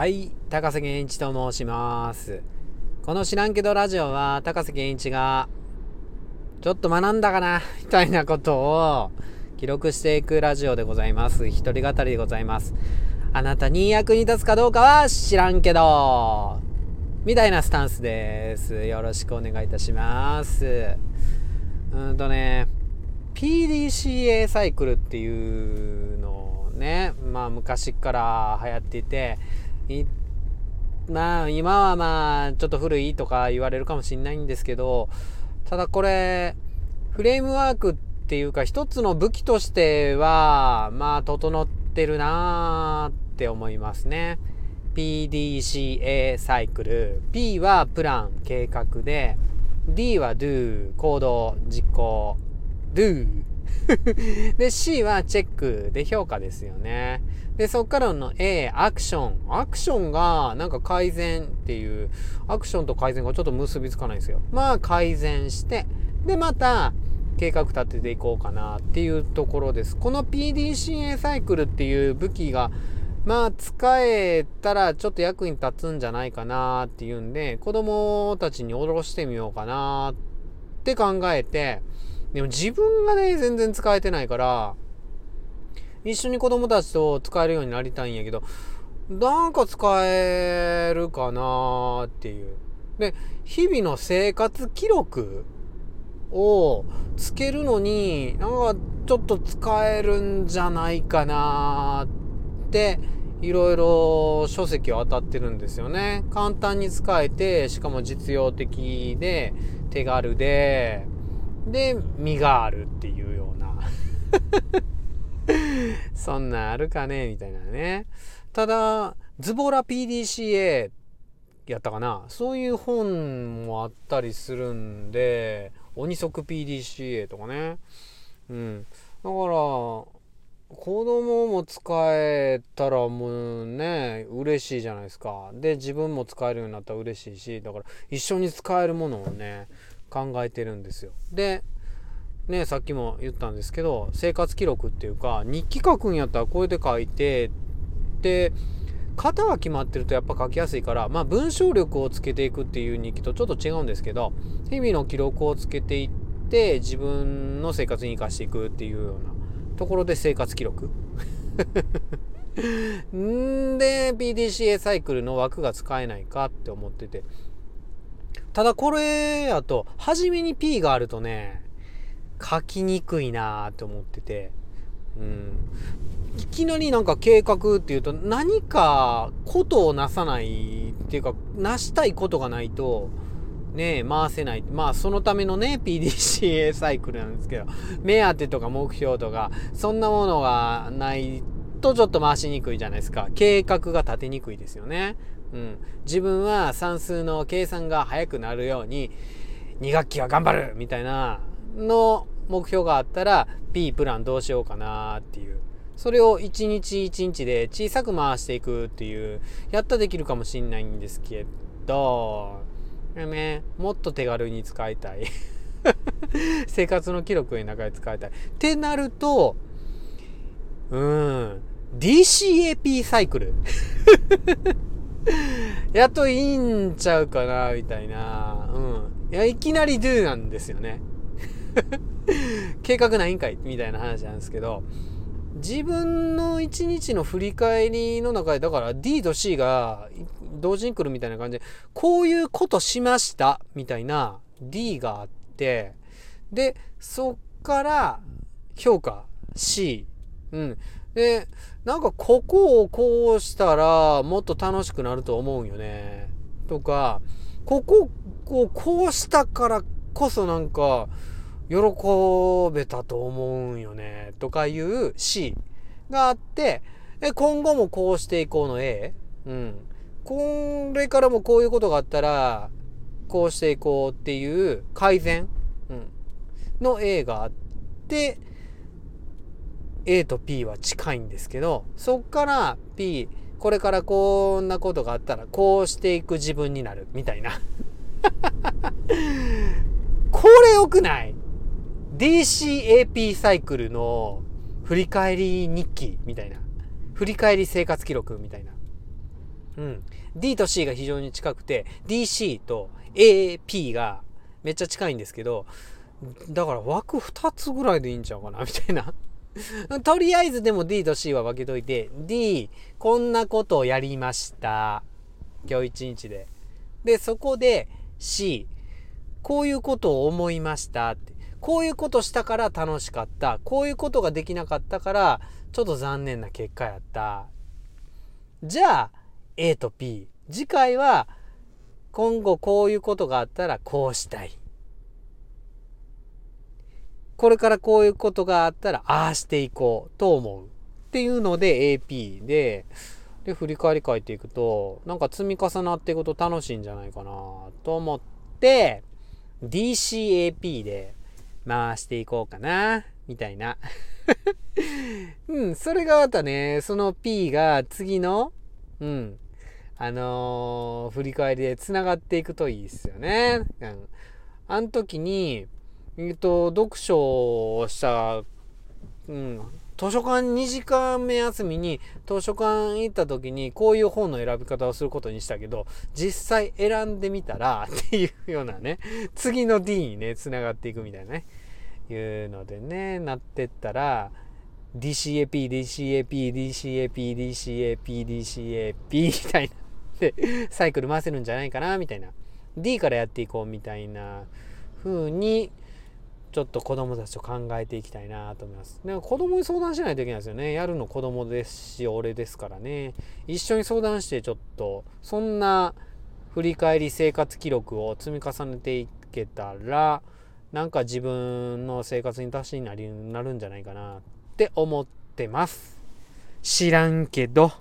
はい、高瀬健一と申します。この知らんけどラジオは高瀬健一がちょっと学んだかなみたいなことを記録していくラジオでございます。一人語りでございます。あなたに役に立つかどうかは知らんけどみたいなスタンスです。よろしくお願いいたします。うんとね、PDCA サイクルっていうのをね、まあ昔から流行っていて、まあ今はまあちょっと古いとか言われるかもしれないんですけど、ただこれ、フレームワークっていうか一つの武器としては、まあ整ってるなーって思いますね。PDCA サイクル。P はプラン、計画で、D は do、行動、実行。do で C はチェックで評価ですよねでそっからの A アクション。アクションがなんか改善っていうアクションと改善がちょっと結びつかないんですよ。まあ改善してでまた計画立てていこうかなっていうところです。この PDCA サイクルっていう武器がまあ使えたらちょっと役に立つんじゃないかなっていうんで子供たちに下ろしてみようかなって考えてでも自分がね、全然使えてないから、一緒に子供たちと使えるようになりたいんやけど、なんか使えるかなっていう。で、日々の生活記録をつけるのに、なんかちょっと使えるんじゃないかなって、いろいろ書籍を当たってるんですよね。簡単に使えて、しかも実用的で、手軽で、で、身があるっていうような。そんなあるかね？みたいなね。ただ、ズボラ PDCA やったかな？そういう本もあったりするんで、鬼足 PDCA とかね。うん。だから、子供も使えたらもうね、嬉しいじゃないですか。で、自分も使えるようになったら嬉しいし、だから一緒に使えるものをね、考えてるんですよ。で、ね、さっきも言ったんですけど、生活記録っていうか、日記書くんやったらこうやって書いて、で、型が決まってるとやっぱ書きやすいから、まあ文章力をつけていくっていう日記とちょっと違うんですけど、日々の記録をつけていって、自分の生活に生かしていくっていうようなところで生活記録。ん で、PDCA サイクルの枠が使えないかって思ってて。ただこれやと、初めに P があるとね、書きにくいなーって思ってて、うん。いきなりなんか計画っていうと、何かことをなさないっていうか、なしたいことがないと、ね回せない。まあ、そのためのね、PDCA サイクルなんですけど、目当てとか目標とか、そんなものがないとちょっと回しにくいじゃないですか。計画が立てにくいですよね。うん。自分は算数の計算が早くなるように、2学期は頑張るみたいなの目標があったら P プランどうしようかなっていう。それを一日一日で小さく回していくっていうやったらできるかもしんないんですけどねもっと手軽に使いたい。生活の記録の中で使いたい。ってなるとうん DCAP サイクル。やっといいんちゃうかなみたいな。うん。いやいきなり Do なんですよね。計画ないんかいみたいな話なんですけど自分の一日の振り返りの中でだから D と C が同時に来るみたいな感じでこういうことしましたみたいな D があってでそっから評価 C うん。でなんかここをこうしたらもっと楽しくなると思うよね。とかここをこうしたからこそなんか喜べたと思うんよね。とかいう C があって今後もこうしていこうの A うん。これからもこういうことがあったらこうしていこうっていう改善、うん、の A があって A と P は近いんですけどそっから P これからこんなことがあったらこうしていく自分になるみたいな。これ良くない？DCAP サイクルの振り返り日記みたいな。振り返り生活記録みたいな。うん。D と C が非常に近くて、DC と AP がめっちゃ近いんですけど、だから枠2つぐらいでいいんちゃうかなみたいな。とりあえずでも D と C は分けといて、D、こんなことをやりました。今日一日で。で、そこで C、こういうことを思いましたって。こういうことしたから楽しかった。こういうことができなかったから、ちょっと残念な結果やった。じゃあ、A と P。次回は、今後こういうことがあったらこうしたい。これからこういうことがあったらああしていこうと思う。っていうので AP で、で、振り返り書いていくと、なんか積み重なっていくと楽しいんじゃないかなと思って、DCAP で回していこうかな、みたいな。うん、それがまたね、その P が次の、うん、あのー、振り返りで繋がっていくといいですよね。うん。あの時に、えっと、読書をした、うん、図書館2時間目休みに図書館行った時にこういう本の選び方をすることにしたけど、実際選んでみたら っていうようなね、次の D にね、繋がっていくみたいなね、いうのでね、なってったら、DCAP、DCAP、DCAP、DCAP、DCAP みたいな。で、サイクル回せるんじゃないかな、みたいな。D からやっていこうみたいな風にちょっと子供たちと考えていきたいなと思います。でも子供に相談しないといけないですよね。やるの子供ですし、俺ですからね。一緒に相談してちょっと、そんな振り返り生活記録を積み重ねていけたら、なんか自分の生活に足しになりなるんじゃないかなって思ってます。知らんけど。